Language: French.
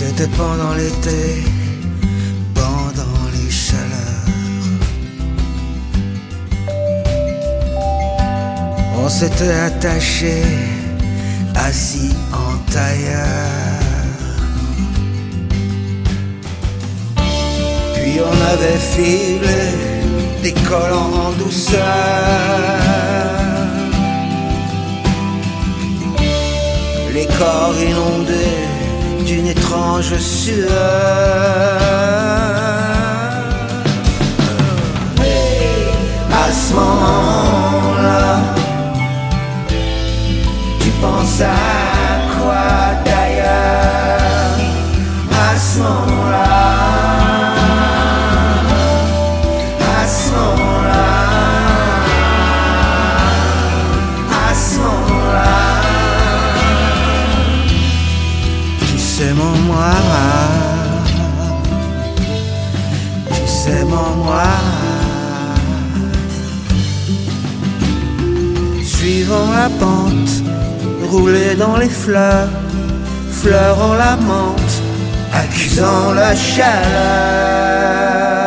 C'était pendant l'été, s'était attaché, assis en tailleur. Puis on avait filé des collants en douceur. Les corps inondés d'une étrange sueur. Moi. Suivant la pente, rouler dans les fleurs, fleurant la menthe, accusant la chaleur.